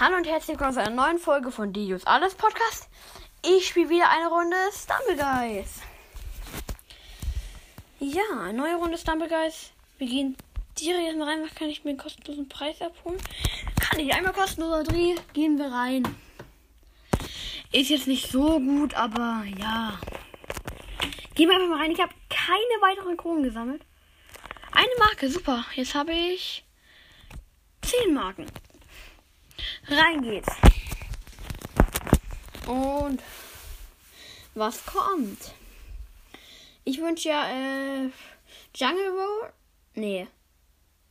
Hallo und herzlich willkommen zu einer neuen Folge von Dios Alles Podcast. Ich spiele wieder eine Runde Stumble Guys. Ja, eine neue Runde Stumble Guys. Wir gehen direkt rein. Was kann ich mir einen kostenlosen Preis abholen? Kann ich einmal kostenloser Dreh? Gehen wir rein. Ist jetzt nicht so gut, aber ja. Gehen wir einfach mal rein. Ich habe keine weiteren Kronen gesammelt. Eine Marke, super. Jetzt habe ich 10 Marken. Rein geht's. Und was kommt? Ich wünsche ja äh, Jungle Roll. Nee.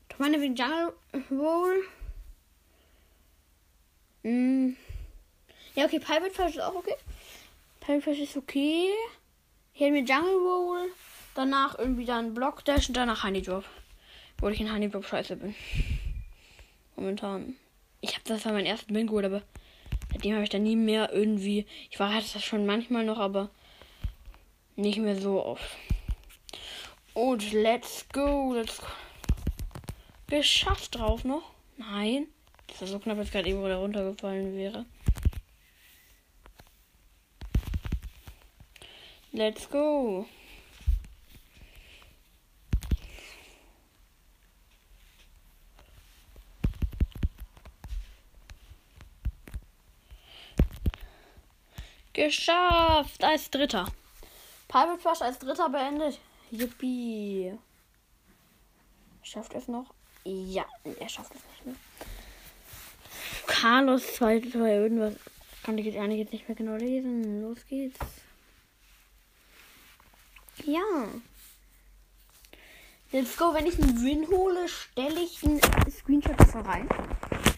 Ich meine wegen Jungle Roll. Hm. Ja, okay, Pirate Fish ist auch okay. Pirate Fish ist okay. Ich hätte mir Jungle Roll. Danach irgendwie dann Block Dash und danach Honey Drop. Wo ich in Honey Drop scheiße bin. Momentan. Ich habe das war mein ersten Bin geholt, aber seitdem habe ich dann nie mehr irgendwie. Ich war das schon manchmal noch, aber nicht mehr so oft. Und let's go, let's go. Geschafft drauf noch? Nein. Das war so knapp, dass gerade irgendwo da runtergefallen wäre. Let's go. Geschafft! Als Dritter. Pirate Flash als Dritter beendet. Yippie. Schafft es noch? Ja, er schafft es nicht mehr. Carlos 2, 2 irgendwas. Kann ich jetzt eigentlich jetzt nicht mehr genau lesen. Los geht's. Ja. Let's go. Wenn ich einen Win hole, stelle ich einen Screenshot davon rein.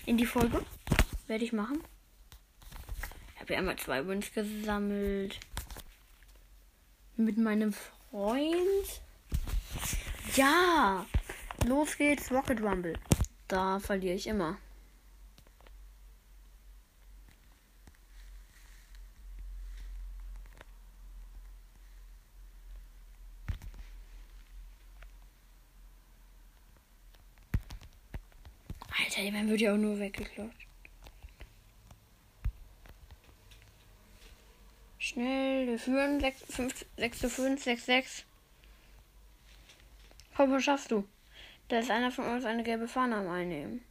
In die Folge. Werde ich machen. Habe ja einmal zwei Wins gesammelt. Mit meinem Freund. Ja. Los geht's, Rocket Rumble. Da verliere ich immer. Alter, die wird ja auch nur weggeklaut. Schnell, wir führen 6, 5, 6 zu 5, 6, 6. Komm, was schaffst du? Da ist einer von uns eine gelbe Fahne am Einnehmen.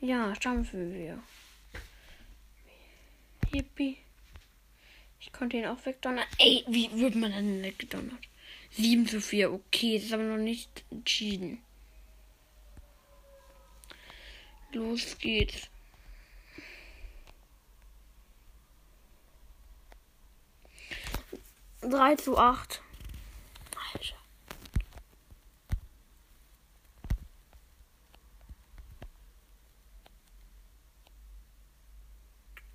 Ja, schaffen wir. Yippie. Ich konnte ihn auch wegdonnern. Ey, wie wird man denn weggedonnert? 7 zu 4, okay, das ist aber noch nicht entschieden. Los geht's. Drei zu acht. Alter.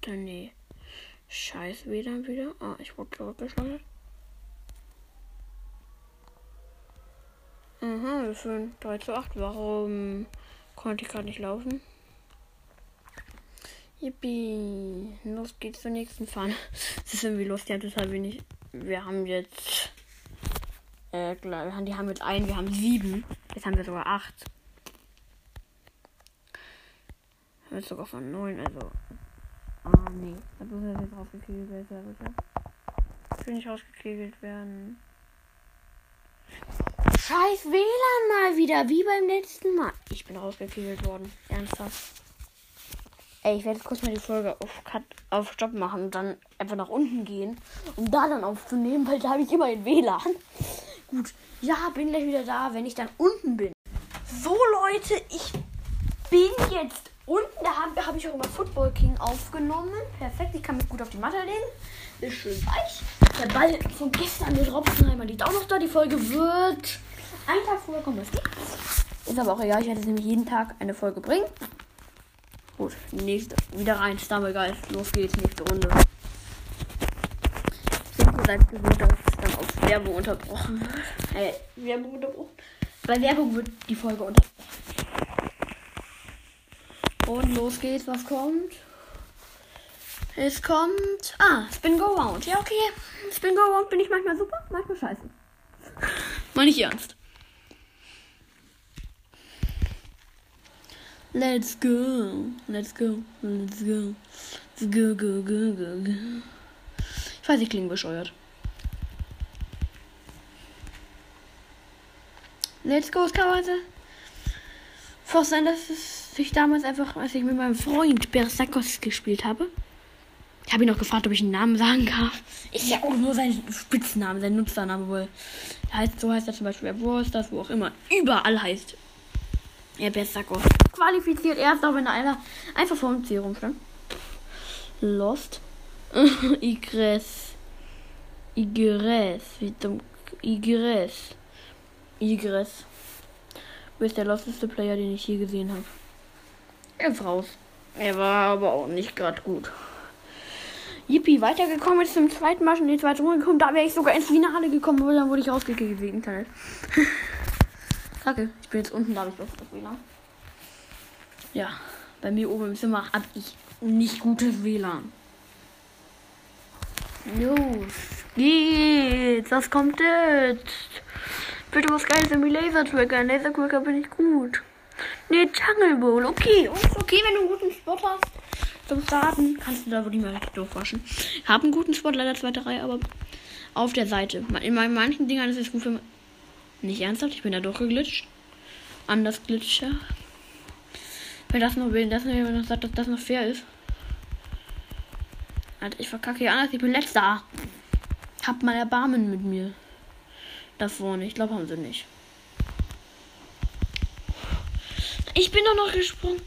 Dann nee. Scheiß WLAN wieder. Ah, ich wurde zurückgeschaltet. Aha, wir führen 3 zu 8. Warum konnte ich gerade nicht laufen? Yippie. Los geht's zur nächsten Fahne. Es ist irgendwie lustig, ja, total wenig. Wir haben jetzt. Äh, die haben jetzt ein, wir haben sieben. Jetzt haben wir sogar acht. Wir haben jetzt sogar von neun, also. Ah, nee. Da muss er jetzt rausgekegelt werden, bitte. Ich will nicht rausgekegelt werden. Scheiß WLAN mal wieder, wie beim letzten Mal. Ich bin rausgekegelt worden. Ernsthaft. Ey, ich werde jetzt kurz mal die Folge auf, Cut, auf Stopp machen und dann einfach nach unten gehen, um da dann aufzunehmen, weil da habe ich immer ein WLAN. Gut, ja, bin gleich wieder da, wenn ich dann unten bin. So, Leute, ich bin jetzt unten. Da habe hab ich auch immer Football King aufgenommen. Perfekt, ich kann mich gut auf die Matte legen. Ist schön weich. Der Ball von gestern, der Robbenheimer, liegt auch noch da. Die Folge wird einen Tag vorher kommen. Ist aber auch egal, ich werde nämlich jeden Tag eine Folge bringen. Gut, nächste. Wieder rein, Stammelgeist. Los geht's, nächste Runde. Ich bin seid gewohnt, dass es dann auf Werbung unterbrochen wird. Äh, Werbung unterbrochen. Bei Werbung wird die Folge unterbrochen. Und los geht's, was kommt? Es kommt. Ah, Spin Go Round. Ja, okay. Spin Go Round bin ich manchmal super, manchmal scheiße. Mal nicht ernst. Let's go. Let's go. Let's go. Let's go, go, go, go, go. Ich weiß, ich klinge bescheuert. Let's go, kann also fast sein, dass es sich damals einfach, als ich mit meinem Freund Bersakos gespielt habe, ich habe ihn noch gefragt, ob ich einen Namen sagen darf. Ist ja auch nur sein Spitzname, sein Nutzername wohl. Heißt, so heißt er zum Beispiel Brawl das wo auch immer. Überall heißt er Bersakos. Qualifiziert erst auch wenn einer einfach vor dem C rumstand. Lost. Igres. Igres. Wie dumm. Igres. Igres. Du bist der losteste Player, den ich je gesehen habe. Er ist raus. Er war aber auch nicht gerade gut. Yippie, weitergekommen ist zum zweiten Mal schon in die zweite Runde gekommen. Da wäre ich sogar ins Finale gekommen, aber dann wurde ich rausgekickt wegen Internet. Kacke, ich bin jetzt unten, da habe ich das WLAN. Ja, bei mir oben im Zimmer habe ich nicht gutes WLAN. Los geht's, was kommt jetzt? Bitte was Geiles im Laser Tracker. Laser Tracker bin ich gut. Ne, Jungle Bowl. Okay, und okay, wenn du einen guten Spot hast. Zum Starten kannst du da wirklich mal durchwaschen. Ich habe einen guten Spot, leider zweite Reihe, aber auf der Seite. In manchen Dingern ist es gut für. Nicht ernsthaft, ich bin da durchgeglitscht. Anders glitscher. Wenn das noch, wenn das noch sagt, dass das noch fair ist. Alter, ich verkacke hier anders, ich bin letzter. Hab mal Erbarmen mit mir da vorne. Ich glaube, haben sie nicht. Ich bin doch noch gesprungen.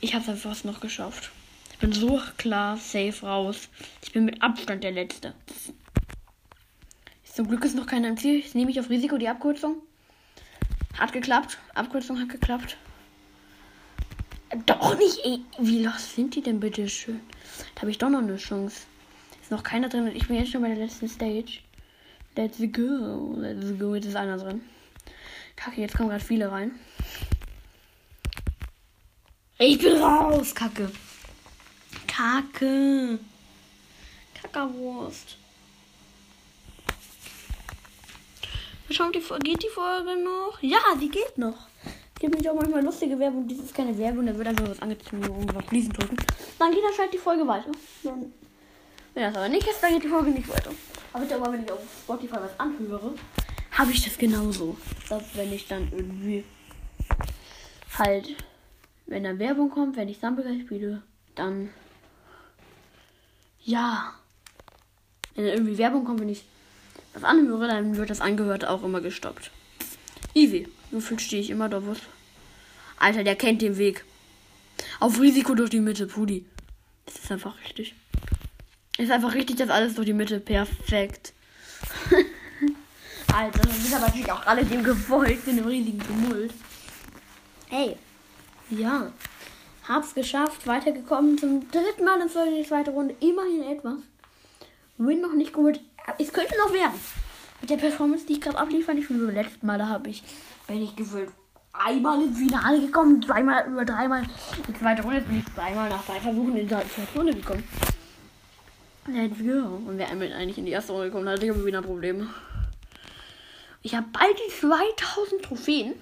Ich habe es fast noch geschafft. Ich bin so klar safe raus. Ich bin mit Abstand der Letzte. Zum Glück ist noch keiner im Ziel. Ich nehme ich auf Risiko die Abkürzung. Hat geklappt. Abkürzung hat geklappt. Doch nicht, ey. Wie los sind die denn bitte schön? Da habe ich doch noch eine Chance. Ist noch keiner drin und ich bin jetzt schon bei der letzten Stage. Let's go. Let's go. Jetzt ist einer drin. Kacke, jetzt kommen gerade viele rein. Ich bin raus, Kacke. Kacke. Kackerwurst. Schaut die, geht die Folge noch? Ja, sie geht noch. Es gibt nämlich auch manchmal lustige Werbung. Dies ist keine Werbung, da wird einfach was angezogen und was fließen drücken. Dann geht anscheinend die Folge weiter. Dann, wenn das aber nicht ist, dann geht die Folge nicht weiter. Aber aber wenn ich auf Spotify was anhöre, habe ich das genauso. Dass wenn ich dann irgendwie halt, wenn dann Werbung kommt, wenn ich Sample spiele, dann ja. Wenn dann irgendwie Werbung kommt, wenn ich was anhöre, dann wird das angehört auch immer gestoppt. Easy. Viel stehe ich immer da was. Alter, der kennt den Weg. Auf Risiko durch die Mitte, Pudi. Das ist einfach richtig. Ist einfach richtig, dass alles durch die Mitte. Perfekt. Alter, das sind aber natürlich auch alle dem gefolgt in einem riesigen Tumult. Hey. Ja. Hab's geschafft. Weitergekommen zum dritten Mal in die zweite Runde. Immerhin etwas. Win noch nicht geholt. Es könnte noch werden. Mit der Performance, die ich gerade abliefere, ich bin beim letzten Mal, da habe ich, wenn ich gefühlt, einmal ins Finale gekommen, zweimal über dreimal in zweite Runde. Bin ich zweimal nach drei Versuchen in die zweite Runde gekommen. Let's go. Und wer eigentlich in die erste Runde kommt, hat ich aber wieder Probleme. Ich habe bald die 2000 Trophäen.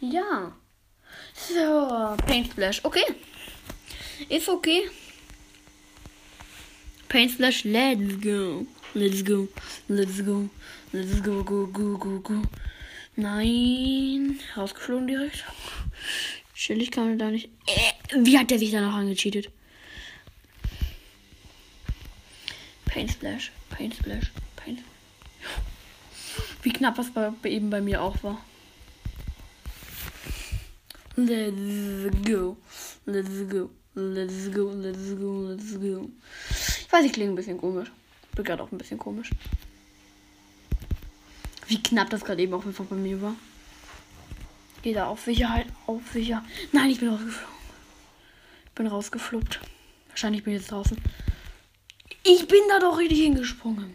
Ja. So, Paint Splash. Okay. Ist okay. Paint Splash, let's go. Let's go. Let's go. Let's go, go, go, go, go. Nein. Rausgeflogen direkt. Chillig kann man da nicht. Äh, wie hat der sich danach angecheatet? Paint Splash, Paint Splash, Paint. Wie knapp was bei, eben bei mir auch war. Let's go. Let's go. Let's go. Let's go. Let's go. Ich weiß, ich klinge ein bisschen komisch. Bin gerade auch ein bisschen komisch. Wie knapp das gerade eben auch einfach bei mir war. Geh da auf Sicherheit. Auf Sicherheit. Nein, ich bin rausgeflogen. Ich bin rausgefluppt. Wahrscheinlich bin ich jetzt draußen. Ich bin da doch richtig hingesprungen.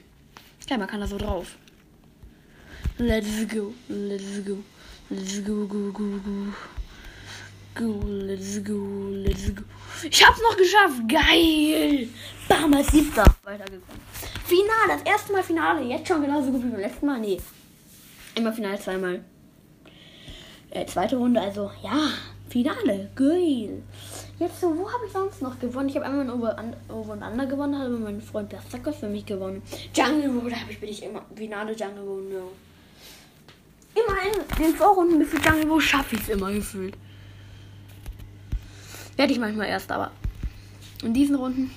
Ja, man kann da so drauf. Let's go. Let's go. Let's go, go, go, go. Go, let's go, let's go. Ich hab's noch geschafft. Geil. Bam, als siebter. Weitergekommen. Finale, das erste Mal Finale. Jetzt schon genauso gut wie beim letzten Mal. Nee. Immer Finale zweimal. Äh, zweite Runde, also ja. Finale. Geil. Jetzt wo habe ich sonst noch gewonnen? Ich habe einmal ein Over, Over und gewonnen, habe mein Freund Bersakos für mich gewonnen. Jungle Road habe ich bin ich immer. Finale Jungle Road, no. Immerhin, den Vorrunden bis Jungle Road schaffe ich es immer gefühlt. Werde ich manchmal erst, aber in diesen Runden.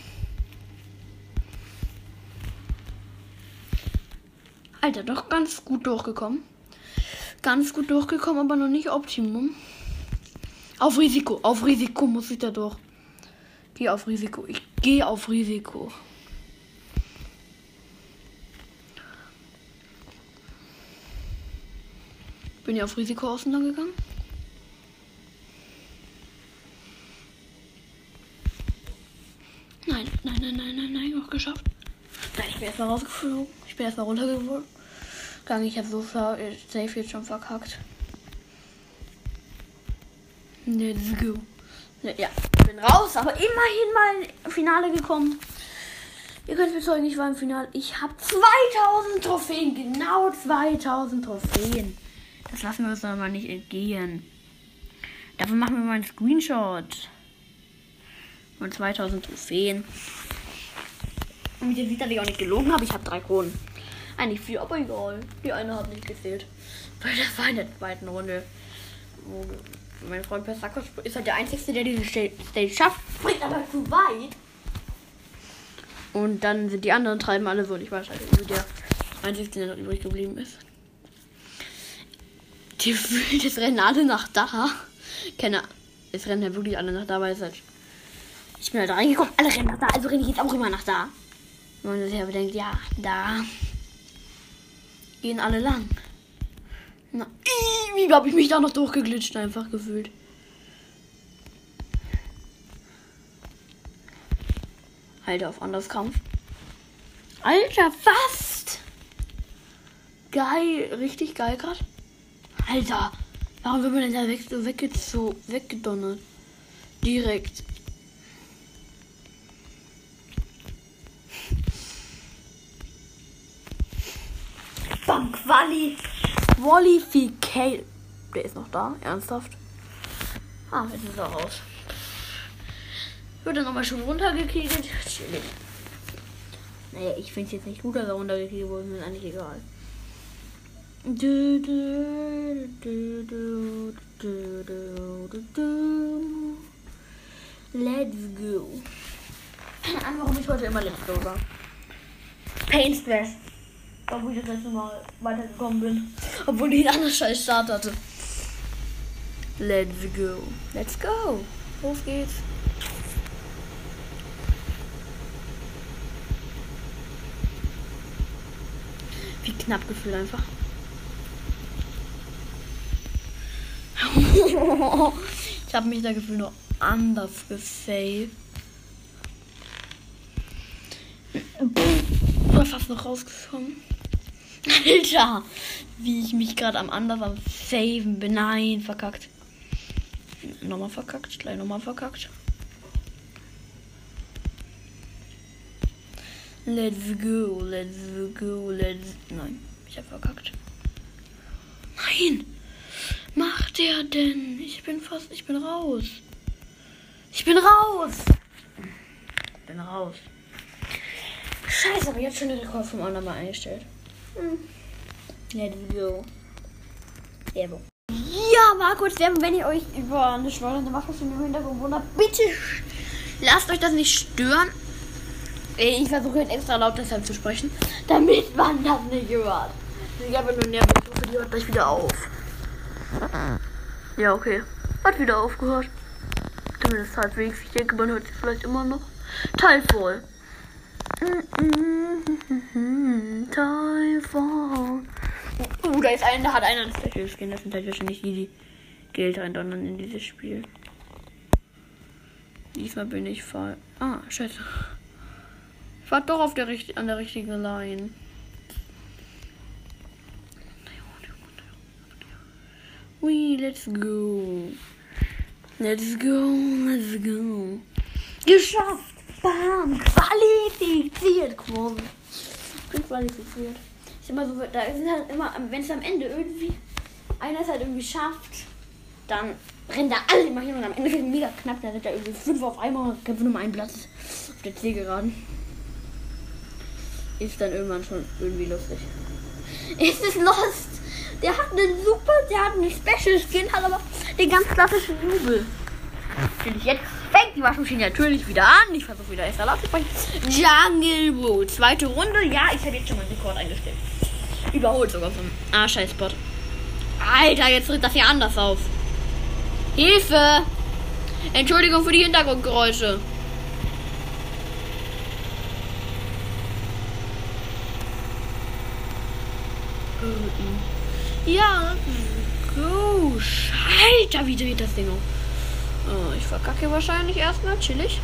Alter, doch ganz gut durchgekommen. Ganz gut durchgekommen, aber noch nicht Optimum. Auf Risiko, auf Risiko muss ich da durch. Geh auf Risiko. Ich gehe auf Risiko. Bin ja auf Risiko außen lang gegangen. Nein, nein, nein, nein, nein, nein, noch geschafft. Bin erstmal rausgeflogen. Ich bin erstmal runtergegangen. Ich habe so safe jetzt schon verkackt. Let's go. Ja, ich bin raus, aber immerhin mal im Finale gekommen. Ihr könnt bezeugen, ich war im Finale. Ich habe 2000 Trophäen. Genau 2000 Trophäen. Das lassen wir uns aber nicht entgehen. Dafür machen wir mal einen Screenshot. Und 2000 Trophäen. Und ihr seht, dass ich auch nicht gelogen habe. Ich habe drei Kronen. Eigentlich viel, aber egal. Die eine hat nicht gezählt. Weil das war in der zweiten Runde. Mein Freund Pesakos ist halt der Einzige, der diese Stage schafft. Springt aber zu weit. Und dann sind die anderen treiben alle so. Und ich war halt irgendwie der Einzige, der noch übrig geblieben ist. Die das rennen alle nach da. Keine Es rennen ja wirklich alle nach da, weil es halt. Ich bin halt reingekommen, alle rennen nach da, also renne ich jetzt auch immer nach da. Und man sich aber denkt, ja, da gehen alle lang. Na, wie habe ich mich da noch durchgeglitscht, einfach gefühlt. Alter, auf Anderskampf. Alter, fast! Geil, richtig geil gerade. Alter, warum wird man denn da weg, weggedonnert? Direkt. Quali. Qualification. Der ist noch da, ernsthaft. Ah, jetzt ist er raus. Wird er nochmal schon runtergekegelt. Naja, ich finde es jetzt nicht gut, dass er runtergekegelt wurde. Mir ist eigentlich egal. Du, du, du, Let's go. An, warum ich heute immer Let's Go war. Pain Stress. Obwohl ich das letzte Mal weitergekommen bin. Obwohl ich einen anderen scheiß Start hatte. Let's go. Let's go. Los geht's. Wie knapp gefühlt einfach. ich habe mich da gefühlt noch anders gesaved. War fast noch rausgekommen. Alter, wie ich mich gerade am anderen am Saven bin. Nein, verkackt. Nochmal verkackt, gleich nochmal verkackt. Let's go, let's go, let's. Nein, ich hab verkackt. Nein! Macht der denn? Ich bin fast. Ich bin raus. Ich bin raus! Bin raus. Scheiße, aber jetzt schon den Rekord vom anderen mal eingestellt. Let's go. Werbung. Ja, war kurz Werbung, wenn ihr euch über eine schleudernde Waffe im Hintergrund wundert. Bitte lasst euch das nicht stören. Ich versuche jetzt extra laut deshalb zu sprechen, damit man das nicht hört. Ich habe nur nervig, ich hoffe, die hört gleich wieder auf. Ja, okay. Hat wieder aufgehört. Zumindest halbwegs. Ich denke, man hört sie vielleicht immer noch. Teilvoll. Teilvoll. Uh, da ist einer, da hat einer ein Special Skin. Das sind halt wahrscheinlich die, die Geld reindonnern in dieses Spiel. Diesmal bin ich voll. Ah, scheiße. Ich war doch auf der an der richtigen Line. We, let's go. Let's go, let's go. Geschafft! Bam! Qualifiziert quasi. Bin qualifiziert ist immer so, da ist halt immer, wenn es am Ende irgendwie einer es halt irgendwie schafft, dann rennen da alle immer hin und am Ende wird es mega knapp. Da sind da irgendwie fünf auf einmal und kämpfen um einen Platz auf der Zielgeraden. Ist dann irgendwann schon irgendwie lustig. Es ist Lost. Der hat einen super, der hat einen Special Skin, hat aber den ganz klassischen Jubel. Finde ich jetzt fängt die Waschmaschine natürlich wieder an. Ich versuche wieder erst zu sprechen. Jungle Boot. Zweite Runde. Ja, ich habe jetzt schon meinen Rekord eingestellt. Überholt sogar vom Ah, scheiß Spot. Alter, jetzt tritt das hier anders auf. Hilfe! Entschuldigung für die Hintergrundgeräusche. Ja, go. Alter, wie dreht das Ding auf? Oh, ich verkacke wahrscheinlich erstmal. Chillig.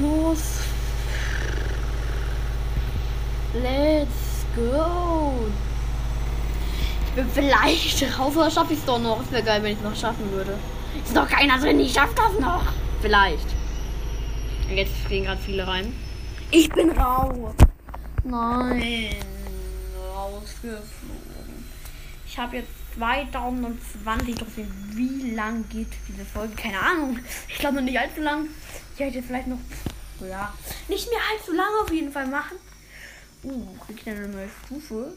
Los. Let's go. Ich bin vielleicht raus, oder schaffe ich es doch noch? Es wäre geil, wenn ich es noch schaffen würde. Ist doch keiner drin, ich schaff das noch. Vielleicht. Jetzt gehen gerade viele rein. Ich bin raus. Nein. Rausgeflogen. Ich habe jetzt 2020 trotzdem. Wie lang geht diese Folge? Keine Ahnung. Ich glaube noch nicht allzu lang. Ich hätte vielleicht noch. Ja. Nicht mehr allzu lang auf jeden Fall machen. Uh, krieg ich dann eine neue Stufe?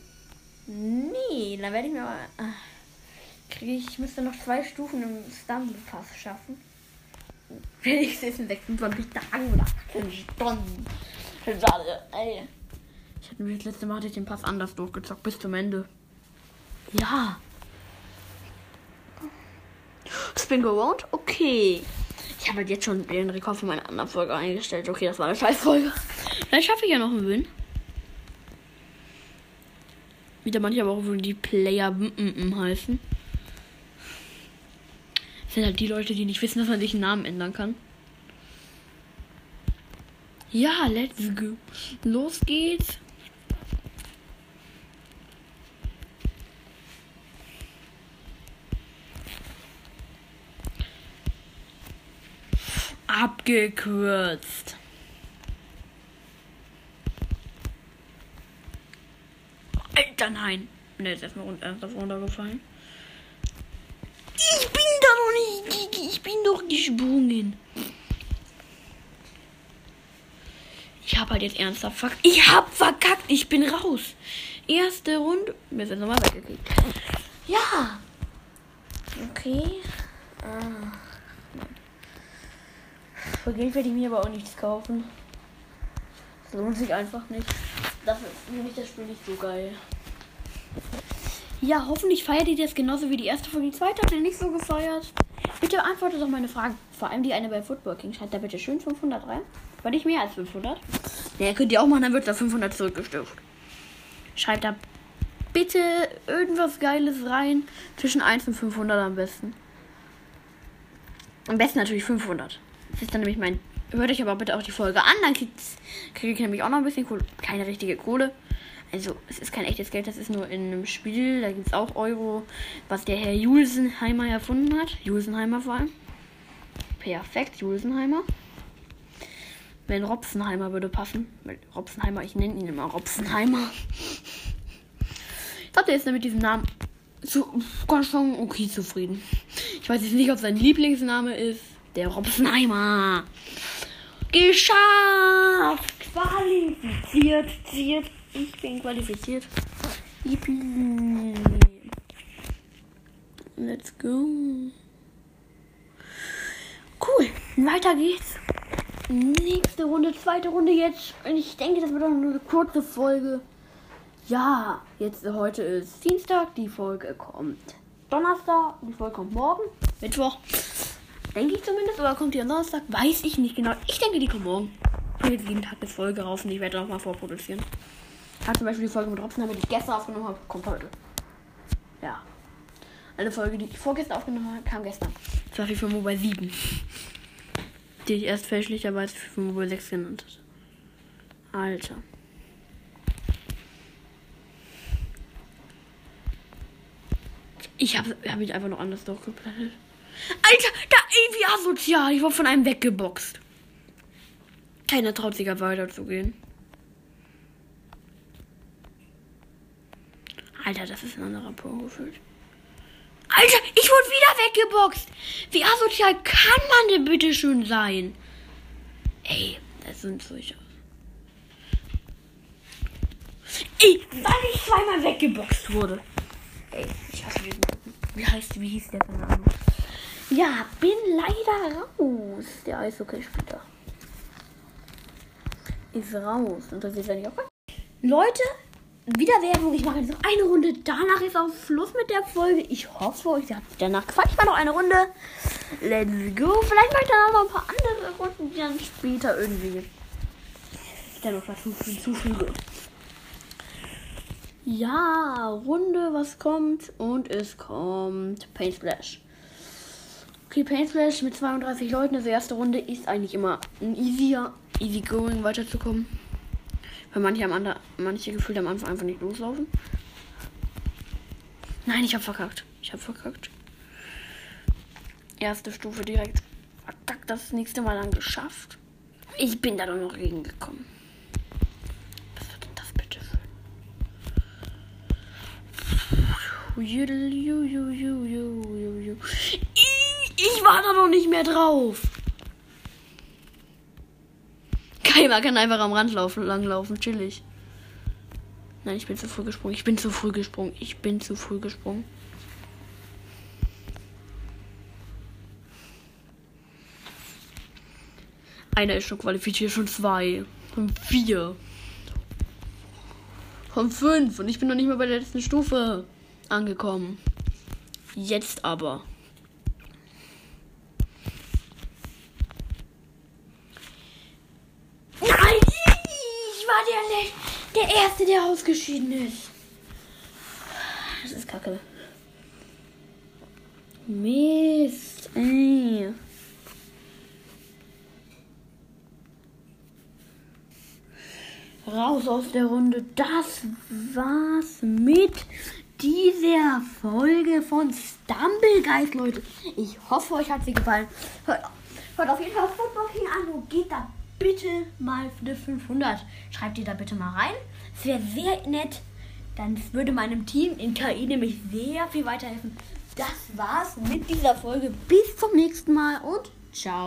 Nee, dann werde ich mir aber. Äh, kriege ich, ich müsste noch zwei Stufen im Stumble Pass schaffen. Es in 26 Tagen oder 18 Stunden. Schade, ey. Ich hatte mir das letzte Mal hatte ich den Pass anders durchgezockt bis zum Ende. Ja. Spin Around? Okay. Ich habe halt jetzt schon den Rekord für meine andere Folge eingestellt. Okay, das war eine Scheißfolge. Vielleicht schaffe ich ja noch einen Win. Wieder manche aber auch, wo die Player m -m -m heißen. Das sind halt die Leute, die nicht wissen, dass man sich einen Namen ändern kann. Ja, let's go. Los geht's. Abgekürzt. Alter, nein. Bin jetzt erstmal ernsthaft runtergefallen. Ich bin da noch nicht. Ich bin doch gesprungen. Ich habe halt jetzt ernsthaft verkackt. Ich hab verkackt. Ich bin raus. Erste Runde. Wir sind nochmal weggekriegt. Ja. Okay. Ah. Für Geld werde ich mir aber auch nichts kaufen. Das lohnt sich einfach nicht. Dafür finde ich das Spiel nicht so geil. Ja, hoffentlich feiert ihr das genauso wie die erste Folge. Die zweite habt ihr nicht so gefeiert. Bitte antwortet doch meine Fragen. Vor allem die eine bei Football King. Schreibt da bitte schön 500 rein. War nicht mehr als 500. Ja, könnt ihr auch machen, dann wird da 500 zurückgestuft. Schreibt da bitte irgendwas Geiles rein. Zwischen 1 und 500 am besten. Am besten natürlich 500. Das ist dann nämlich mein. Hört euch aber bitte auch die Folge an, dann kriege ich nämlich auch noch ein bisschen Kohle. Keine richtige Kohle. Also, es ist kein echtes Geld, das ist nur in einem Spiel. Da gibt es auch Euro, was der Herr Julsenheimer erfunden hat. Julsenheimer vor allem. Perfekt, Julsenheimer. Wenn Robsenheimer würde passen. Weil Robsenheimer, ich nenne ihn immer Robsenheimer. Ich glaube, der ist mit diesem Namen so ganz schon okay zufrieden. Ich weiß jetzt nicht, ob sein Lieblingsname ist. Der Robsenheimer. Geschafft! Qualifiziert. Ziert. Ich bin qualifiziert. Yippie. Let's go. Cool. Weiter geht's. Nächste Runde, zweite Runde jetzt. Und ich denke, das wird auch nur eine kurze Folge. Ja, jetzt heute ist Dienstag, die Folge kommt Donnerstag, die Folge kommt morgen, Mittwoch. Denke ich zumindest, oder kommt die am Donnerstag? Weiß ich nicht genau. Ich denke, die kommt morgen. Ich will jeden Tag eine Folge raus und ich werde auch mal vorproduzieren. Hat zum Beispiel die Folge mit Robson, die ich gestern aufgenommen habe, kommt heute. Ja. Eine Folge, die ich vorgestern aufgenommen habe, kam gestern. Das war für Mobile 7 die ich erst fälschlicherweise für Mobile 6 genannt hatte. Alter. Ich habe hab mich einfach noch anders durchgeplant. Alter, da ey, wie asozial. Ich war von einem weggeboxt. Keiner traut sich ja weiterzugehen. Alter, das ist ein anderer Pro gefühlt. Alter, ich wurde wieder weggeboxt. Wie asozial kann man denn bitte schön sein? Ey, das sind solche. Ey, weil ich zweimal weggeboxt wurde. Ey, ich hasse diesen. Wie heißt, wie hieß der, Ahnung. Ja, bin leider raus. Der Eishockeyspieler. Ist raus. Und das ist ja nicht auch. Leute, wieder Werbung. Ich mache jetzt noch eine Runde. Danach ist auch Schluss mit der Folge. Ich hoffe, euch hat danach gefallen. Ich mache noch eine Runde. Let's go. Vielleicht mache ich dann auch noch ein paar andere Runden, die dann später irgendwie dann noch dazu hinzufüge. Ja, Runde, was kommt? Und es kommt Paint Splash. Okay, Paint Splash mit 32 Leuten. Also erste Runde ist eigentlich immer ein easier, easy going weiterzukommen. Weil manche, am Ander, manche gefühlt am Anfang einfach nicht loslaufen. Nein, ich habe verkackt. Ich habe verkackt. Erste Stufe direkt verkackt. Das nächste Mal dann geschafft. Ich bin da doch noch gegengekommen. Was wird denn das bitte für? Ich war da noch nicht mehr drauf. Keiner kann einfach am Rand laufen, langlaufen, chillig. Nein, ich bin zu früh gesprungen. Ich bin zu früh gesprungen. Ich bin zu früh gesprungen. Einer ist schon qualifiziert, schon zwei. Von vier. Von fünf. Und ich bin noch nicht mal bei der letzten Stufe angekommen. Jetzt aber. Der, der Erste, der ausgeschieden ist. Das ist kacke. Mist, ey. Raus aus der Runde. Das war's mit dieser Folge von Stumblegeist, Leute. Ich hoffe, euch hat sie gefallen. Hört, hört auf jeden Fall Football an und geht da bitte mal für 500. Schreibt ihr da bitte mal rein. Es wäre sehr nett. Dann würde meinem Team in KI nämlich sehr viel weiterhelfen. Das war's mit dieser Folge. Bis zum nächsten Mal und ciao.